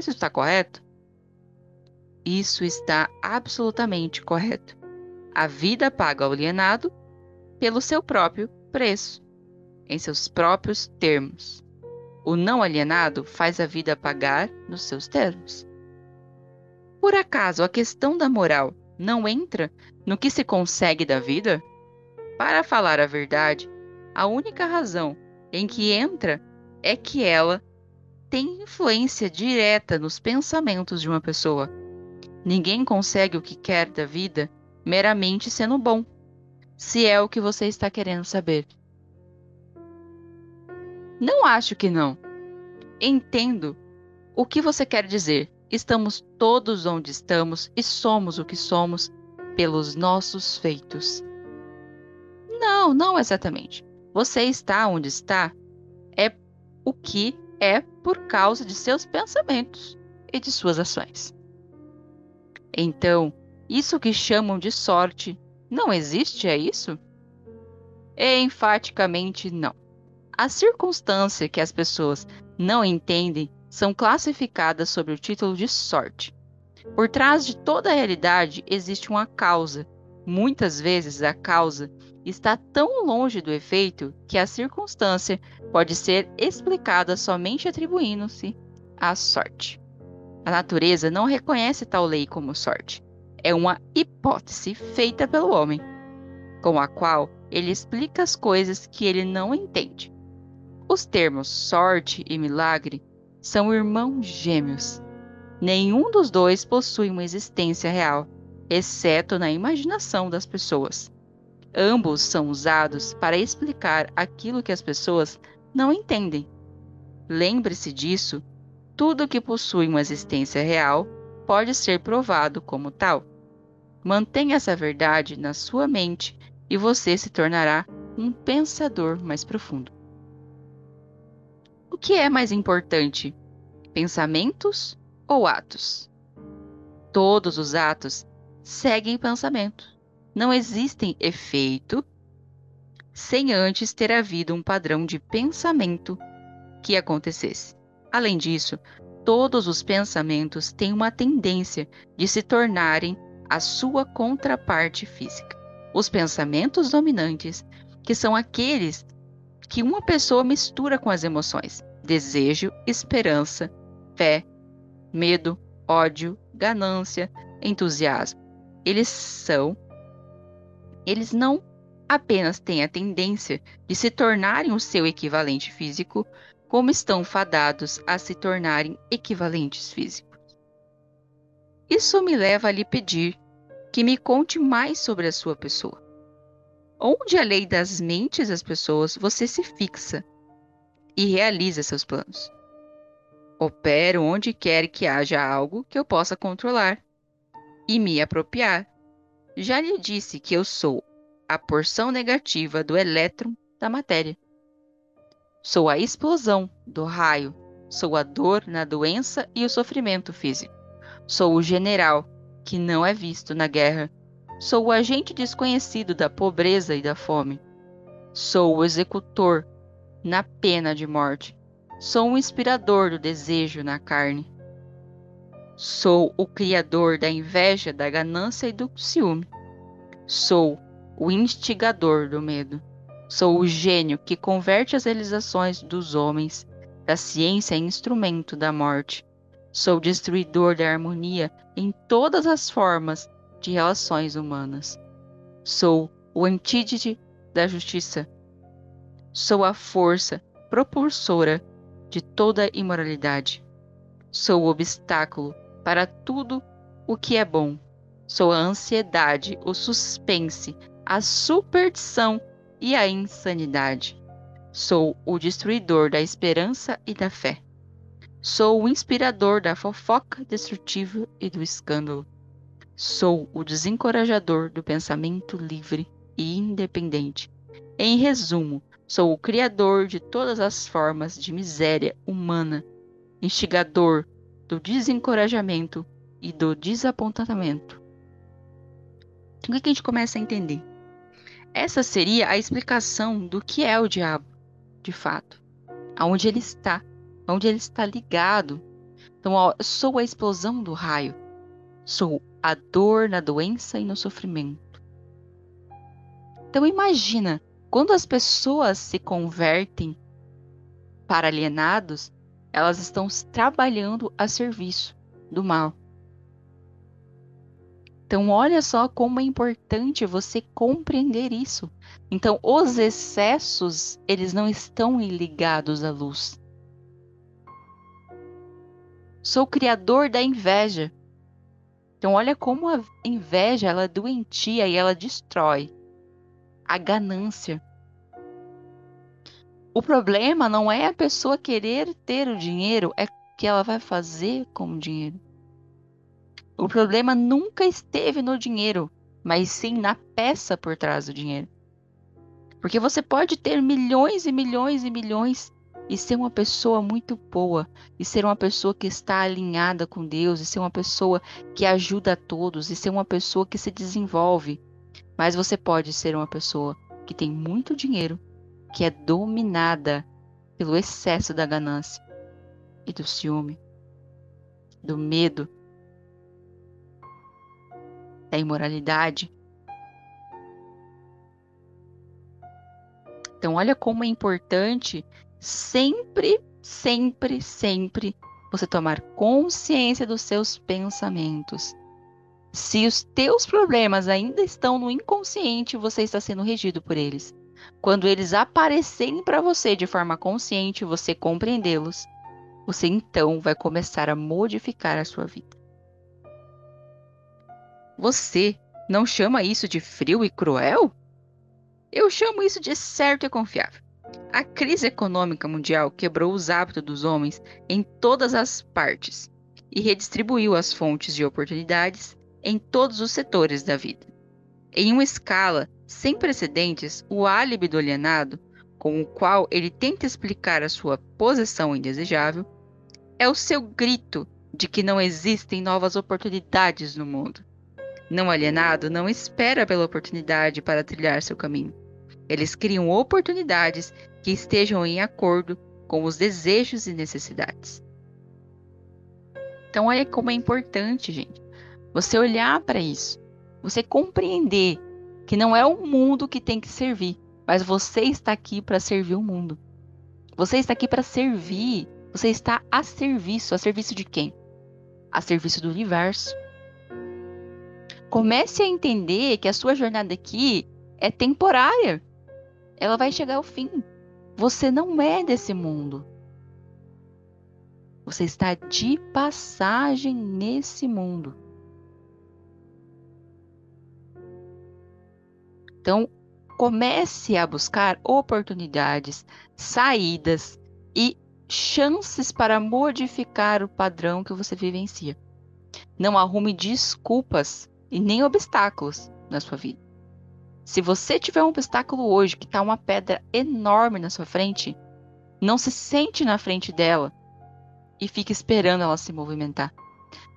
Isso está correto? Isso está absolutamente correto. A vida paga ao alienado pelo seu próprio preço, em seus próprios termos. O não alienado faz a vida pagar nos seus termos. Por acaso a questão da moral não entra no que se consegue da vida? Para falar a verdade, a única razão em que entra é que ela tem influência direta nos pensamentos de uma pessoa. Ninguém consegue o que quer da vida meramente sendo bom, se é o que você está querendo saber. Não acho que não. Entendo o que você quer dizer. Estamos todos onde estamos e somos o que somos pelos nossos feitos. Não, não exatamente. Você está onde está é o que é por causa de seus pensamentos e de suas ações. Então, isso que chamam de sorte não existe, é isso? Enfaticamente não. A circunstância que as pessoas não entendem são classificadas sob o título de sorte. Por trás de toda a realidade existe uma causa. Muitas vezes a causa está tão longe do efeito que a circunstância pode ser explicada somente atribuindo-se à sorte. A natureza não reconhece tal lei como sorte. É uma hipótese feita pelo homem, com a qual ele explica as coisas que ele não entende. Os termos sorte e milagre são irmãos gêmeos. Nenhum dos dois possui uma existência real, exceto na imaginação das pessoas. Ambos são usados para explicar aquilo que as pessoas não entendem. Lembre-se disso: tudo que possui uma existência real pode ser provado como tal. Mantenha essa verdade na sua mente e você se tornará um pensador mais profundo. O que é mais importante, pensamentos ou atos? Todos os atos seguem pensamento. Não existem efeito sem antes ter havido um padrão de pensamento que acontecesse. Além disso, todos os pensamentos têm uma tendência de se tornarem a sua contraparte física. Os pensamentos dominantes, que são aqueles que uma pessoa mistura com as emoções: desejo, esperança, fé, medo, ódio, ganância, entusiasmo. Eles são eles não apenas têm a tendência de se tornarem o seu equivalente físico, como estão fadados a se tornarem equivalentes físicos. Isso me leva a lhe pedir que me conte mais sobre a sua pessoa. Onde a lei das mentes das pessoas você se fixa e realiza seus planos. Opero onde quer que haja algo que eu possa controlar e me apropriar já lhe disse que eu sou a porção negativa do elétron da matéria. Sou a explosão do raio, sou a dor na doença e o sofrimento físico. Sou o general que não é visto na guerra. Sou o agente desconhecido da pobreza e da fome. Sou o executor na pena de morte. Sou o inspirador do desejo na carne. Sou o criador da inveja, da ganância e do ciúme. Sou o instigador do medo. Sou o gênio que converte as realizações dos homens da ciência em instrumento da morte. Sou destruidor da harmonia em todas as formas de relações humanas. Sou o antídoto da justiça. Sou a força propulsora de toda imoralidade. Sou o obstáculo para tudo o que é bom. Sou a ansiedade, o suspense, a superstição e a insanidade. Sou o destruidor da esperança e da fé. Sou o inspirador da fofoca destrutiva e do escândalo. Sou o desencorajador do pensamento livre e independente. Em resumo, sou o criador de todas as formas de miséria humana, instigador do desencorajamento e do desapontamento. Então, o que a gente começa a entender? Essa seria a explicação do que é o diabo, de fato, aonde ele está, aonde ele está ligado, Então, sou a explosão do raio. Sou a dor na doença e no sofrimento. Então, imagina, quando as pessoas se convertem para alienados, elas estão trabalhando a serviço do mal. Então, olha só como é importante você compreender isso. Então, os excessos, eles não estão ligados à luz. Sou criador da inveja. Então, olha como a inveja, ela é doentia e ela destrói. A ganância. O problema não é a pessoa querer ter o dinheiro, é o que ela vai fazer com o dinheiro. O problema nunca esteve no dinheiro, mas sim na peça por trás do dinheiro. Porque você pode ter milhões e milhões e milhões e ser uma pessoa muito boa, e ser uma pessoa que está alinhada com Deus, e ser uma pessoa que ajuda a todos, e ser uma pessoa que se desenvolve. Mas você pode ser uma pessoa que tem muito dinheiro, que é dominada pelo excesso da ganância e do ciúme, do medo da imoralidade. Então, olha como é importante sempre, sempre, sempre você tomar consciência dos seus pensamentos. Se os teus problemas ainda estão no inconsciente, você está sendo regido por eles. Quando eles aparecerem para você de forma consciente, você compreendê-los, você então vai começar a modificar a sua vida. Você não chama isso de frio e cruel? Eu chamo isso de certo e confiável. A crise econômica mundial quebrou os hábitos dos homens em todas as partes e redistribuiu as fontes de oportunidades em todos os setores da vida. Em uma escala sem precedentes, o álibi do alienado, com o qual ele tenta explicar a sua posição indesejável, é o seu grito de que não existem novas oportunidades no mundo. Não alienado não espera pela oportunidade para trilhar seu caminho. Eles criam oportunidades que estejam em acordo com os desejos e necessidades. Então, olha como é importante, gente, você olhar para isso, você compreender que não é o mundo que tem que servir, mas você está aqui para servir o mundo. Você está aqui para servir, você está a serviço. A serviço de quem? A serviço do universo. Comece a entender que a sua jornada aqui é temporária. Ela vai chegar ao fim. Você não é desse mundo. Você está de passagem nesse mundo. Então, comece a buscar oportunidades, saídas e chances para modificar o padrão que você vivencia. Não arrume desculpas e nem obstáculos na sua vida. Se você tiver um obstáculo hoje que está uma pedra enorme na sua frente, não se sente na frente dela e fique esperando ela se movimentar.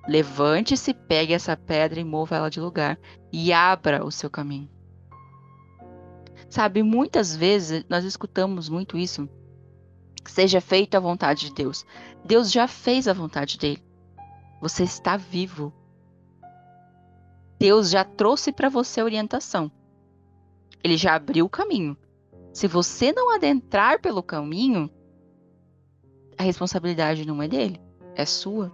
Levante-se, pegue essa pedra e mova ela de lugar e abra o seu caminho. Sabe, muitas vezes nós escutamos muito isso. Seja feita a vontade de Deus. Deus já fez a vontade dele. Você está vivo. Deus já trouxe para você orientação. Ele já abriu o caminho. Se você não adentrar pelo caminho, a responsabilidade não é dele, é sua.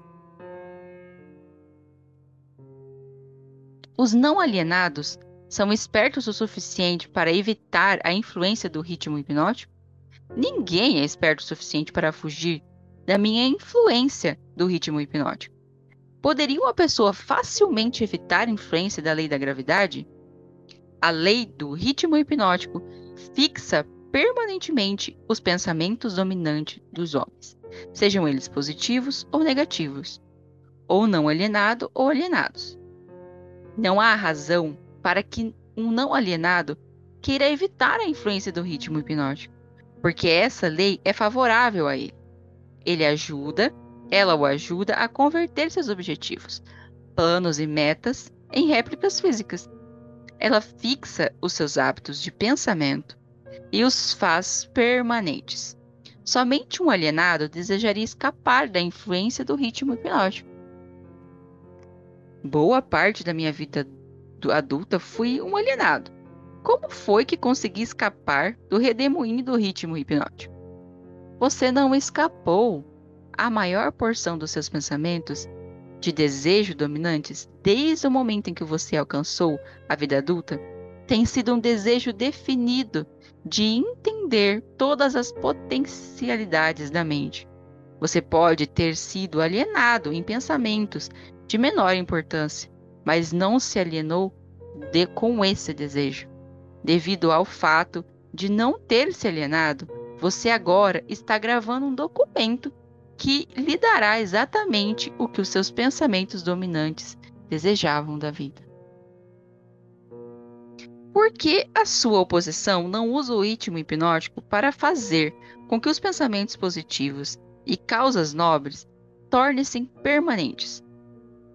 Os não alienados são espertos o suficiente para evitar a influência do ritmo hipnótico? Ninguém é esperto o suficiente para fugir da minha influência do ritmo hipnótico. Poderia uma pessoa facilmente evitar a influência da lei da gravidade? A lei do ritmo hipnótico fixa permanentemente os pensamentos dominantes dos homens, sejam eles positivos ou negativos, ou não alienado ou alienados. Não há razão para que um não alienado queira evitar a influência do ritmo hipnótico, porque essa lei é favorável a ele. Ele ajuda ela o ajuda a converter seus objetivos, planos e metas em réplicas físicas. Ela fixa os seus hábitos de pensamento e os faz permanentes. Somente um alienado desejaria escapar da influência do ritmo hipnótico. Boa parte da minha vida adulta fui um alienado. Como foi que consegui escapar do redemoinho do ritmo hipnótico? Você não escapou. A maior porção dos seus pensamentos de desejo dominantes, desde o momento em que você alcançou a vida adulta, tem sido um desejo definido de entender todas as potencialidades da mente. Você pode ter sido alienado em pensamentos de menor importância, mas não se alienou de, com esse desejo. Devido ao fato de não ter se alienado, você agora está gravando um documento que lhe dará exatamente o que os seus pensamentos dominantes desejavam da vida. Por que a sua oposição não usa o ritmo hipnótico para fazer com que os pensamentos positivos e causas nobres tornem-se permanentes?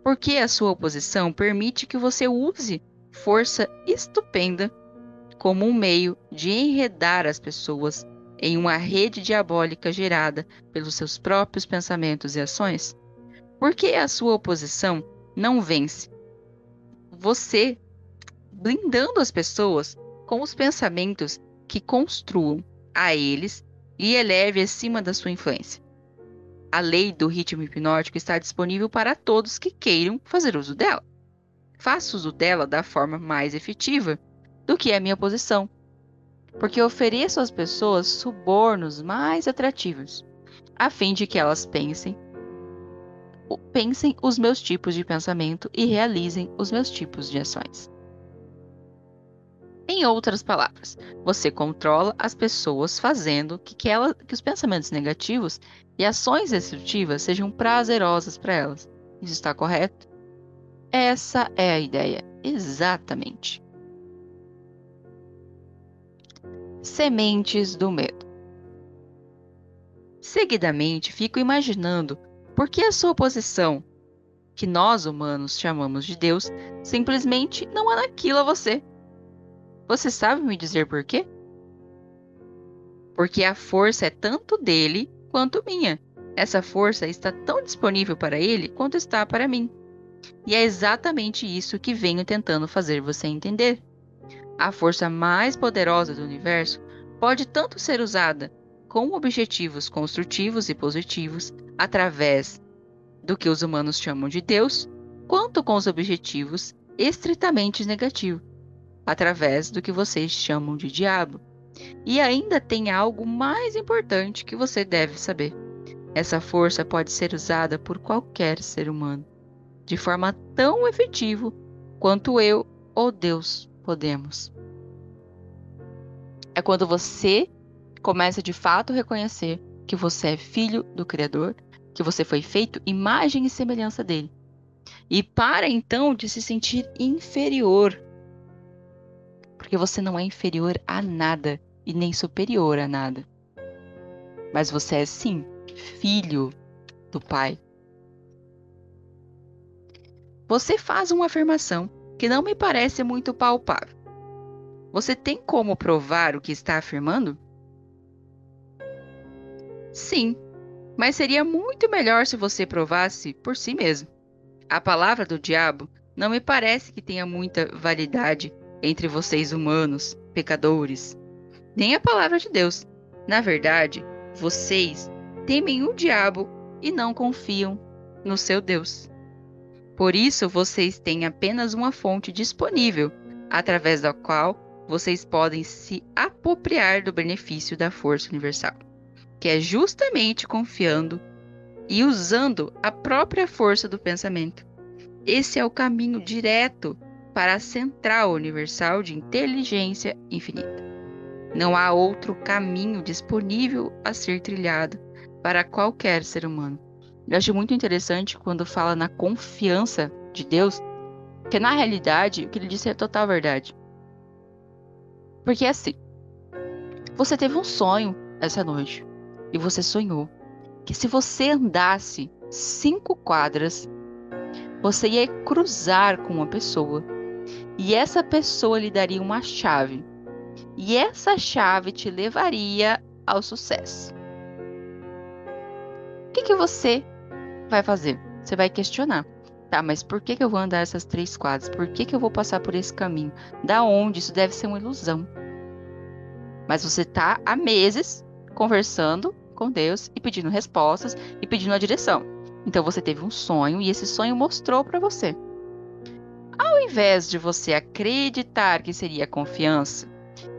Por que a sua oposição permite que você use força estupenda como um meio de enredar as pessoas em uma rede diabólica gerada pelos seus próprios pensamentos e ações? Por que a sua oposição não vence? Você blindando as pessoas com os pensamentos que construam a eles e eleve acima da sua influência. A lei do ritmo hipnótico está disponível para todos que queiram fazer uso dela. Faça uso dela da forma mais efetiva do que a minha posição, porque ofereço às pessoas subornos mais atrativos, a fim de que elas pensem pensem os meus tipos de pensamento e realizem os meus tipos de ações. Em outras palavras, você controla as pessoas fazendo que, que, ela, que os pensamentos negativos e ações destrutivas sejam prazerosas para elas. Isso está correto? Essa é a ideia, exatamente. Sementes do medo. Seguidamente, fico imaginando por que a sua oposição, que nós humanos chamamos de Deus, simplesmente não anaquila você. Você sabe me dizer por quê? Porque a força é tanto dele quanto minha. Essa força está tão disponível para ele quanto está para mim. E é exatamente isso que venho tentando fazer você entender. A força mais poderosa do universo pode tanto ser usada com objetivos construtivos e positivos através do que os humanos chamam de Deus, quanto com os objetivos estritamente negativos, através do que vocês chamam de diabo. E ainda tem algo mais importante que você deve saber. Essa força pode ser usada por qualquer ser humano, de forma tão efetiva quanto eu ou Deus podemos. É quando você começa de fato a reconhecer que você é filho do Criador, que você foi feito imagem e semelhança dele. E para então de se sentir inferior. Porque você não é inferior a nada e nem superior a nada. Mas você é sim filho do Pai. Você faz uma afirmação que não me parece muito palpável. Você tem como provar o que está afirmando? Sim, mas seria muito melhor se você provasse por si mesmo. A palavra do diabo não me parece que tenha muita validade entre vocês humanos, pecadores, nem a palavra de Deus. Na verdade, vocês temem o diabo e não confiam no seu Deus. Por isso, vocês têm apenas uma fonte disponível, através da qual vocês podem se apropriar do benefício da força universal, que é justamente confiando e usando a própria força do pensamento. Esse é o caminho direto para a central universal de inteligência infinita. Não há outro caminho disponível a ser trilhado para qualquer ser humano. Eu acho muito interessante quando fala na confiança de Deus, que na realidade o que ele disse é total verdade. Porque assim, você teve um sonho essa noite e você sonhou que se você andasse cinco quadras, você ia cruzar com uma pessoa e essa pessoa lhe daria uma chave e essa chave te levaria ao sucesso. que você vai fazer? Você vai questionar. Tá, mas por que, que eu vou andar essas três quadras? Por que, que eu vou passar por esse caminho? Da onde? Isso deve ser uma ilusão. Mas você está há meses conversando com Deus e pedindo respostas e pedindo a direção. Então você teve um sonho e esse sonho mostrou para você. Ao invés de você acreditar que seria confiança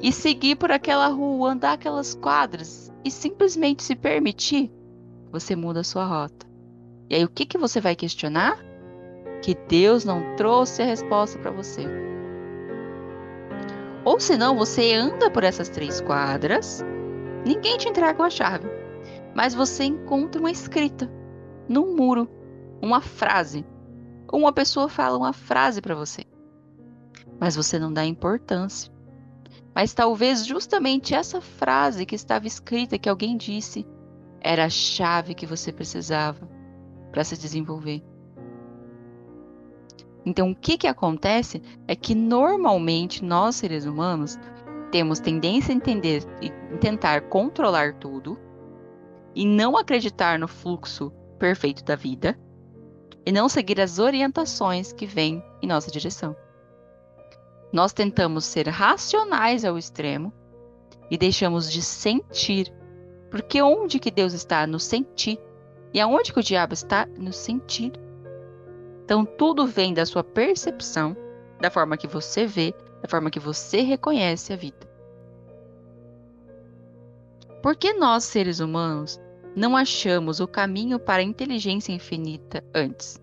e seguir por aquela rua, andar aquelas quadras e simplesmente se permitir, você muda a sua rota. E aí o que, que você vai questionar? Que Deus não trouxe a resposta para você. Ou senão você anda por essas três quadras, ninguém te entrega uma chave, mas você encontra uma escrita num muro, uma frase. Uma pessoa fala uma frase para você, mas você não dá importância. Mas talvez justamente essa frase que estava escrita, que alguém disse, era a chave que você precisava para se desenvolver. Então, o que, que acontece é que normalmente nós, seres humanos, temos tendência a entender e tentar controlar tudo e não acreditar no fluxo perfeito da vida e não seguir as orientações que vêm em nossa direção. Nós tentamos ser racionais ao extremo e deixamos de sentir, porque onde que Deus está no sentir e aonde que o diabo está no sentir. Então tudo vem da sua percepção, da forma que você vê, da forma que você reconhece a vida. Por que nós, seres humanos, não achamos o caminho para a inteligência infinita antes.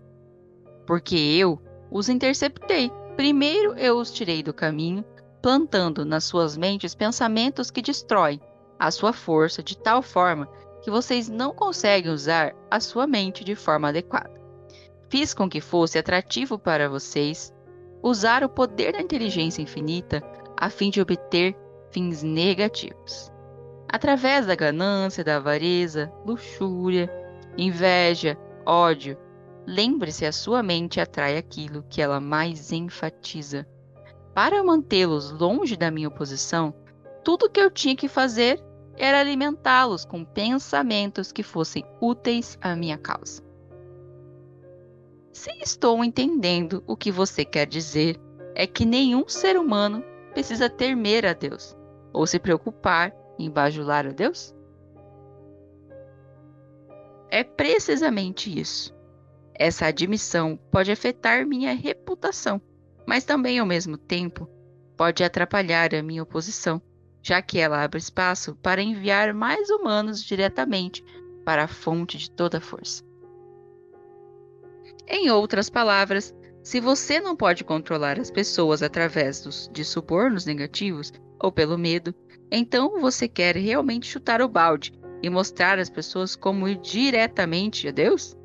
Porque eu os interceptei. Primeiro eu os tirei do caminho, plantando nas suas mentes pensamentos que destroem a sua força de tal forma que vocês não conseguem usar a sua mente de forma adequada. Fiz com que fosse atrativo para vocês usar o poder da inteligência infinita a fim de obter fins negativos através da ganância, da avareza, luxúria, inveja, ódio. Lembre-se, a sua mente atrai aquilo que ela mais enfatiza. Para mantê-los longe da minha oposição, tudo que eu tinha que fazer era alimentá-los com pensamentos que fossem úteis à minha causa. Se estou entendendo o que você quer dizer, é que nenhum ser humano precisa temer a Deus ou se preocupar em bajular a Deus? É precisamente isso. Essa admissão pode afetar minha reputação, mas também, ao mesmo tempo, pode atrapalhar a minha oposição, já que ela abre espaço para enviar mais humanos diretamente para a fonte de toda força. Em outras palavras, se você não pode controlar as pessoas através dos, de subornos negativos ou pelo medo, então você quer realmente chutar o balde e mostrar às pessoas como ir diretamente a Deus?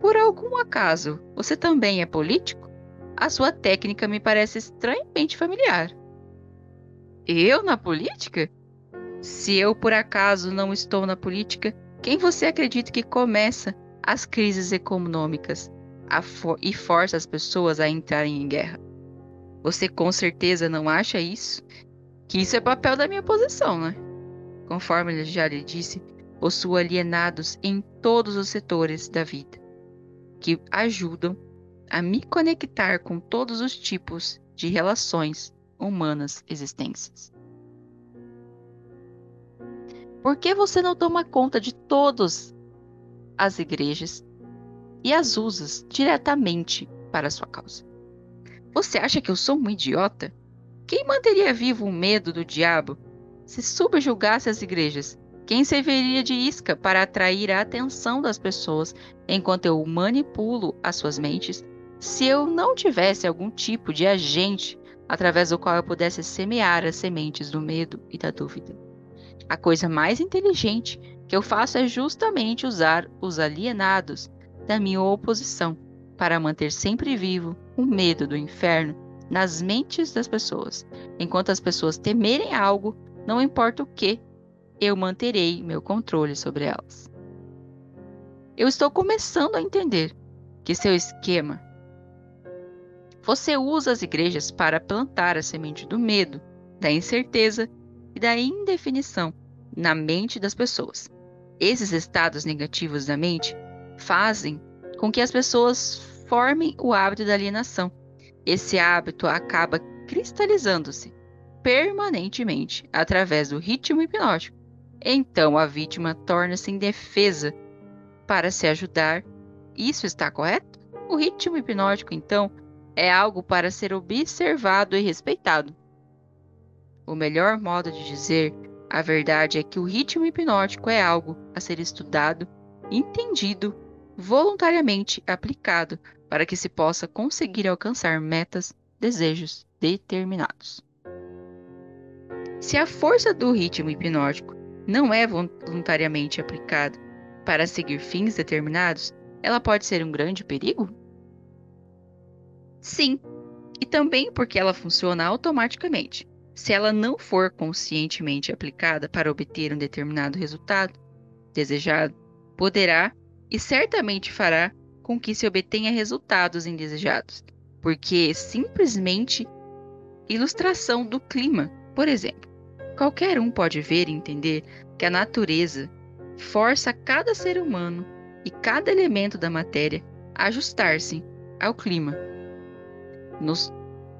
Por algum acaso, você também é político? A sua técnica me parece estranhamente familiar. Eu na política? Se eu por acaso não estou na política, quem você acredita que começa as crises econômicas e força as pessoas a entrarem em guerra? Você com certeza não acha isso que isso é papel da minha posição, né? Conforme ele já lhe disse, possuo alienados em todos os setores da vida, que ajudam a me conectar com todos os tipos de relações humanas existentes. Por que você não toma conta de todas as igrejas e as usa diretamente para sua causa? Você acha que eu sou um idiota? Quem manteria vivo o medo do diabo se subjugasse as igrejas? Quem serviria de isca para atrair a atenção das pessoas enquanto eu manipulo as suas mentes? Se eu não tivesse algum tipo de agente através do qual eu pudesse semear as sementes do medo e da dúvida. A coisa mais inteligente que eu faço é justamente usar os alienados da minha oposição para manter sempre vivo o medo do inferno nas mentes das pessoas. Enquanto as pessoas temerem algo, não importa o que, eu manterei meu controle sobre elas. Eu estou começando a entender que seu esquema. Você usa as igrejas para plantar a semente do medo, da incerteza e da indefinição na mente das pessoas. Esses estados negativos da mente fazem com que as pessoas formem o hábito da alienação. Esse hábito acaba cristalizando-se permanentemente através do ritmo hipnótico. Então a vítima torna-se indefesa para se ajudar. Isso está correto? O ritmo hipnótico, então, é algo para ser observado e respeitado. O melhor modo de dizer a verdade é que o ritmo hipnótico é algo a ser estudado, entendido, voluntariamente aplicado para que se possa conseguir alcançar metas, desejos determinados. Se a força do ritmo hipnótico não é voluntariamente aplicada para seguir fins determinados, ela pode ser um grande perigo? Sim, e também porque ela funciona automaticamente. Se ela não for conscientemente aplicada para obter um determinado resultado desejado, poderá e certamente fará com que se obtenha resultados indesejados, porque simplesmente ilustração do clima, por exemplo. Qualquer um pode ver e entender que a natureza força cada ser humano e cada elemento da matéria a ajustar-se ao clima nos,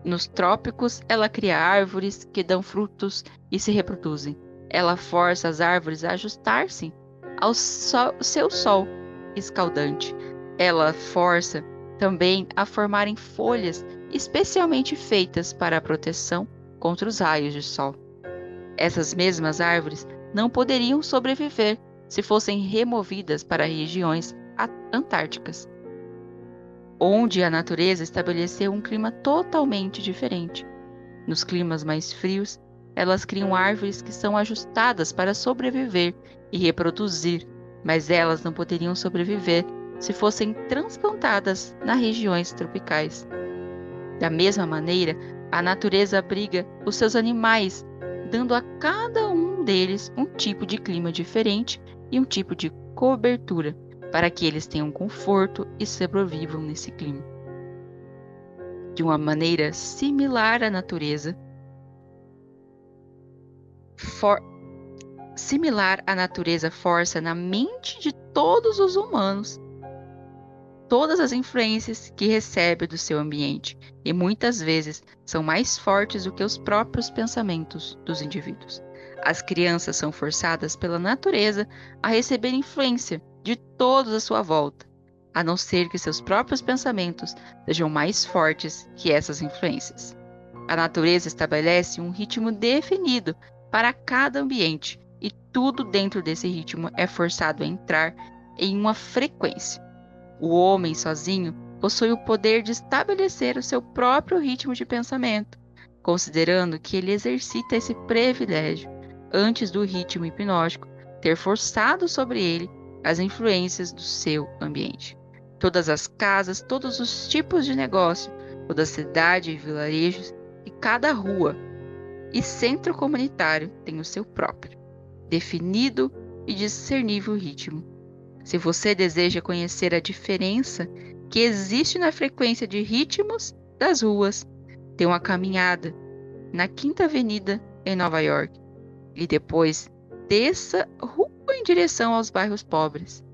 nos trópicos, ela cria árvores que dão frutos e se reproduzem. Ela força as árvores a ajustar-se ao sol, seu sol escaldante. Ela força também a formarem folhas especialmente feitas para a proteção contra os raios de sol. Essas mesmas árvores não poderiam sobreviver se fossem removidas para regiões antárticas onde a natureza estabeleceu um clima totalmente diferente. Nos climas mais frios, elas criam árvores que são ajustadas para sobreviver e reproduzir, mas elas não poderiam sobreviver se fossem transplantadas nas regiões tropicais. Da mesma maneira, a natureza abriga os seus animais, dando a cada um deles um tipo de clima diferente e um tipo de cobertura, para que eles tenham conforto e sobrevivam nesse clima. De uma maneira similar à natureza, for... similar à natureza força na mente de todos os humanos todas as influências que recebe do seu ambiente e muitas vezes são mais fortes do que os próprios pensamentos dos indivíduos. As crianças são forçadas pela natureza a receber influência de todos à sua volta, a não ser que seus próprios pensamentos sejam mais fortes que essas influências. A natureza estabelece um ritmo definido para cada ambiente e tudo dentro desse ritmo é forçado a entrar em uma frequência. O homem sozinho possui o poder de estabelecer o seu próprio ritmo de pensamento, considerando que ele exercita esse privilégio antes do ritmo hipnótico ter forçado sobre ele as influências do seu ambiente. Todas as casas, todos os tipos de negócio, toda cidade e vilarejos e cada rua e centro comunitário tem o seu próprio, definido e discernível ritmo. Se você deseja conhecer a diferença que existe na frequência de ritmos das ruas, dê uma caminhada na Quinta Avenida em Nova York e depois desça rua em direção aos bairros pobres.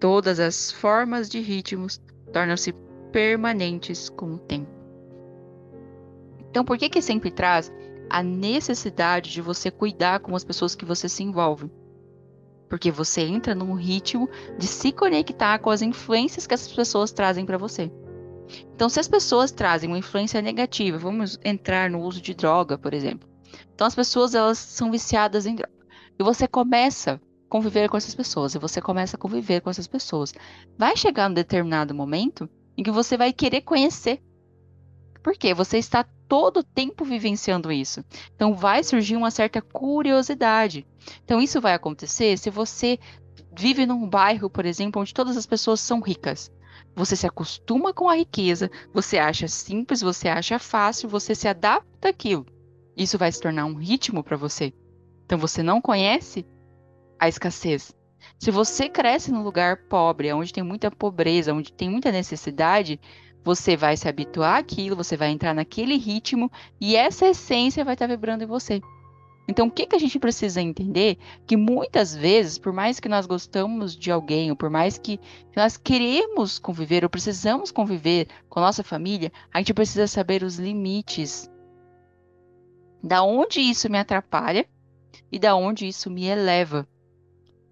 Todas as formas de ritmos tornam-se permanentes com o tempo. Então, por que que sempre traz a necessidade de você cuidar com as pessoas que você se envolve? Porque você entra num ritmo de se conectar com as influências que essas pessoas trazem para você. Então, se as pessoas trazem uma influência negativa, vamos entrar no uso de droga, por exemplo. Então, as pessoas elas são viciadas em droga. E você começa conviver com essas pessoas, e você começa a conviver com essas pessoas. Vai chegar um determinado momento em que você vai querer conhecer. Porque você está todo o tempo vivenciando isso. Então vai surgir uma certa curiosidade. Então isso vai acontecer se você vive num bairro, por exemplo, onde todas as pessoas são ricas. Você se acostuma com a riqueza, você acha simples, você acha fácil, você se adapta àquilo. Isso vai se tornar um ritmo para você. Então você não conhece a escassez. Se você cresce num lugar pobre, onde tem muita pobreza, onde tem muita necessidade, você vai se habituar àquilo, você vai entrar naquele ritmo e essa essência vai estar vibrando em você. Então, o que, que a gente precisa entender? Que muitas vezes, por mais que nós gostamos de alguém, ou por mais que nós queremos conviver, ou precisamos conviver com a nossa família, a gente precisa saber os limites. Da onde isso me atrapalha e da onde isso me eleva.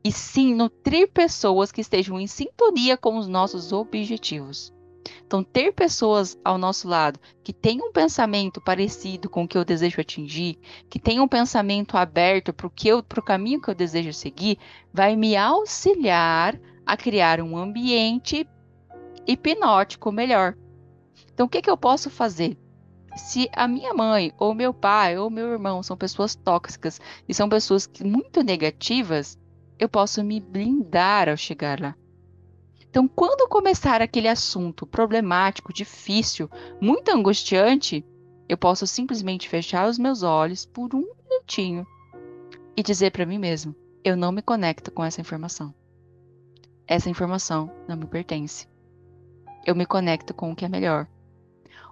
E sim, nutrir pessoas que estejam em sintonia com os nossos objetivos. Então, ter pessoas ao nosso lado que tenham um pensamento parecido com o que eu desejo atingir, que tenham um pensamento aberto para o caminho que eu desejo seguir, vai me auxiliar a criar um ambiente hipnótico melhor. Então, o que, que eu posso fazer? Se a minha mãe, ou meu pai, ou meu irmão são pessoas tóxicas e são pessoas muito negativas, eu posso me blindar ao chegar lá. Então, quando começar aquele assunto problemático, difícil, muito angustiante, eu posso simplesmente fechar os meus olhos por um minutinho e dizer para mim mesmo: eu não me conecto com essa informação. Essa informação não me pertence. Eu me conecto com o que é melhor.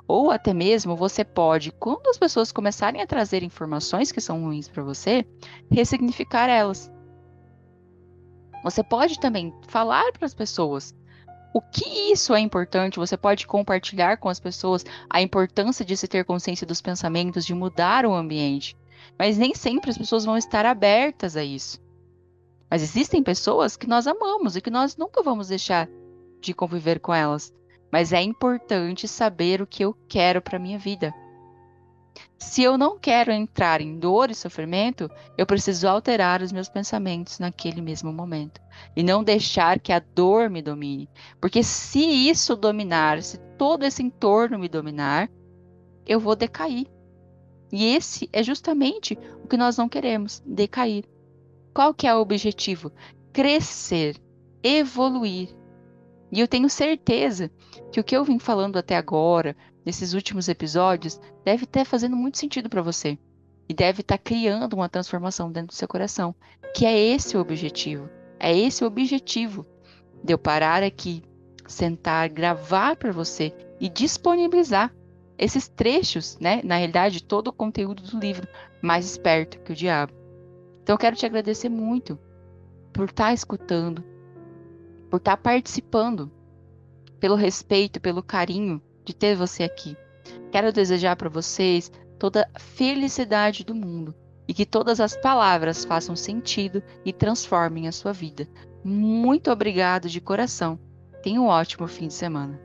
Ou até mesmo você pode, quando as pessoas começarem a trazer informações que são ruins para você, ressignificar elas. Você pode também falar para as pessoas o que isso é importante. Você pode compartilhar com as pessoas a importância de se ter consciência dos pensamentos, de mudar o ambiente. Mas nem sempre as pessoas vão estar abertas a isso. Mas existem pessoas que nós amamos e que nós nunca vamos deixar de conviver com elas. Mas é importante saber o que eu quero para minha vida. Se eu não quero entrar em dor e sofrimento, eu preciso alterar os meus pensamentos naquele mesmo momento e não deixar que a dor me domine. Porque se isso dominar, se todo esse entorno me dominar, eu vou decair. E esse é justamente o que nós não queremos, decair. Qual que é o objetivo? Crescer, evoluir. E eu tenho certeza que o que eu vim falando até agora, nesses últimos episódios, deve estar fazendo muito sentido para você. E deve estar criando uma transformação dentro do seu coração. Que é esse o objetivo. É esse o objetivo de eu parar aqui, sentar, gravar para você e disponibilizar esses trechos, né? Na realidade, todo o conteúdo do livro, mais esperto que o diabo. Então, eu quero te agradecer muito por estar escutando, por estar participando, pelo respeito, pelo carinho de ter você aqui. Quero desejar para vocês toda a felicidade do mundo e que todas as palavras façam sentido e transformem a sua vida. Muito obrigado de coração. Tenha um ótimo fim de semana.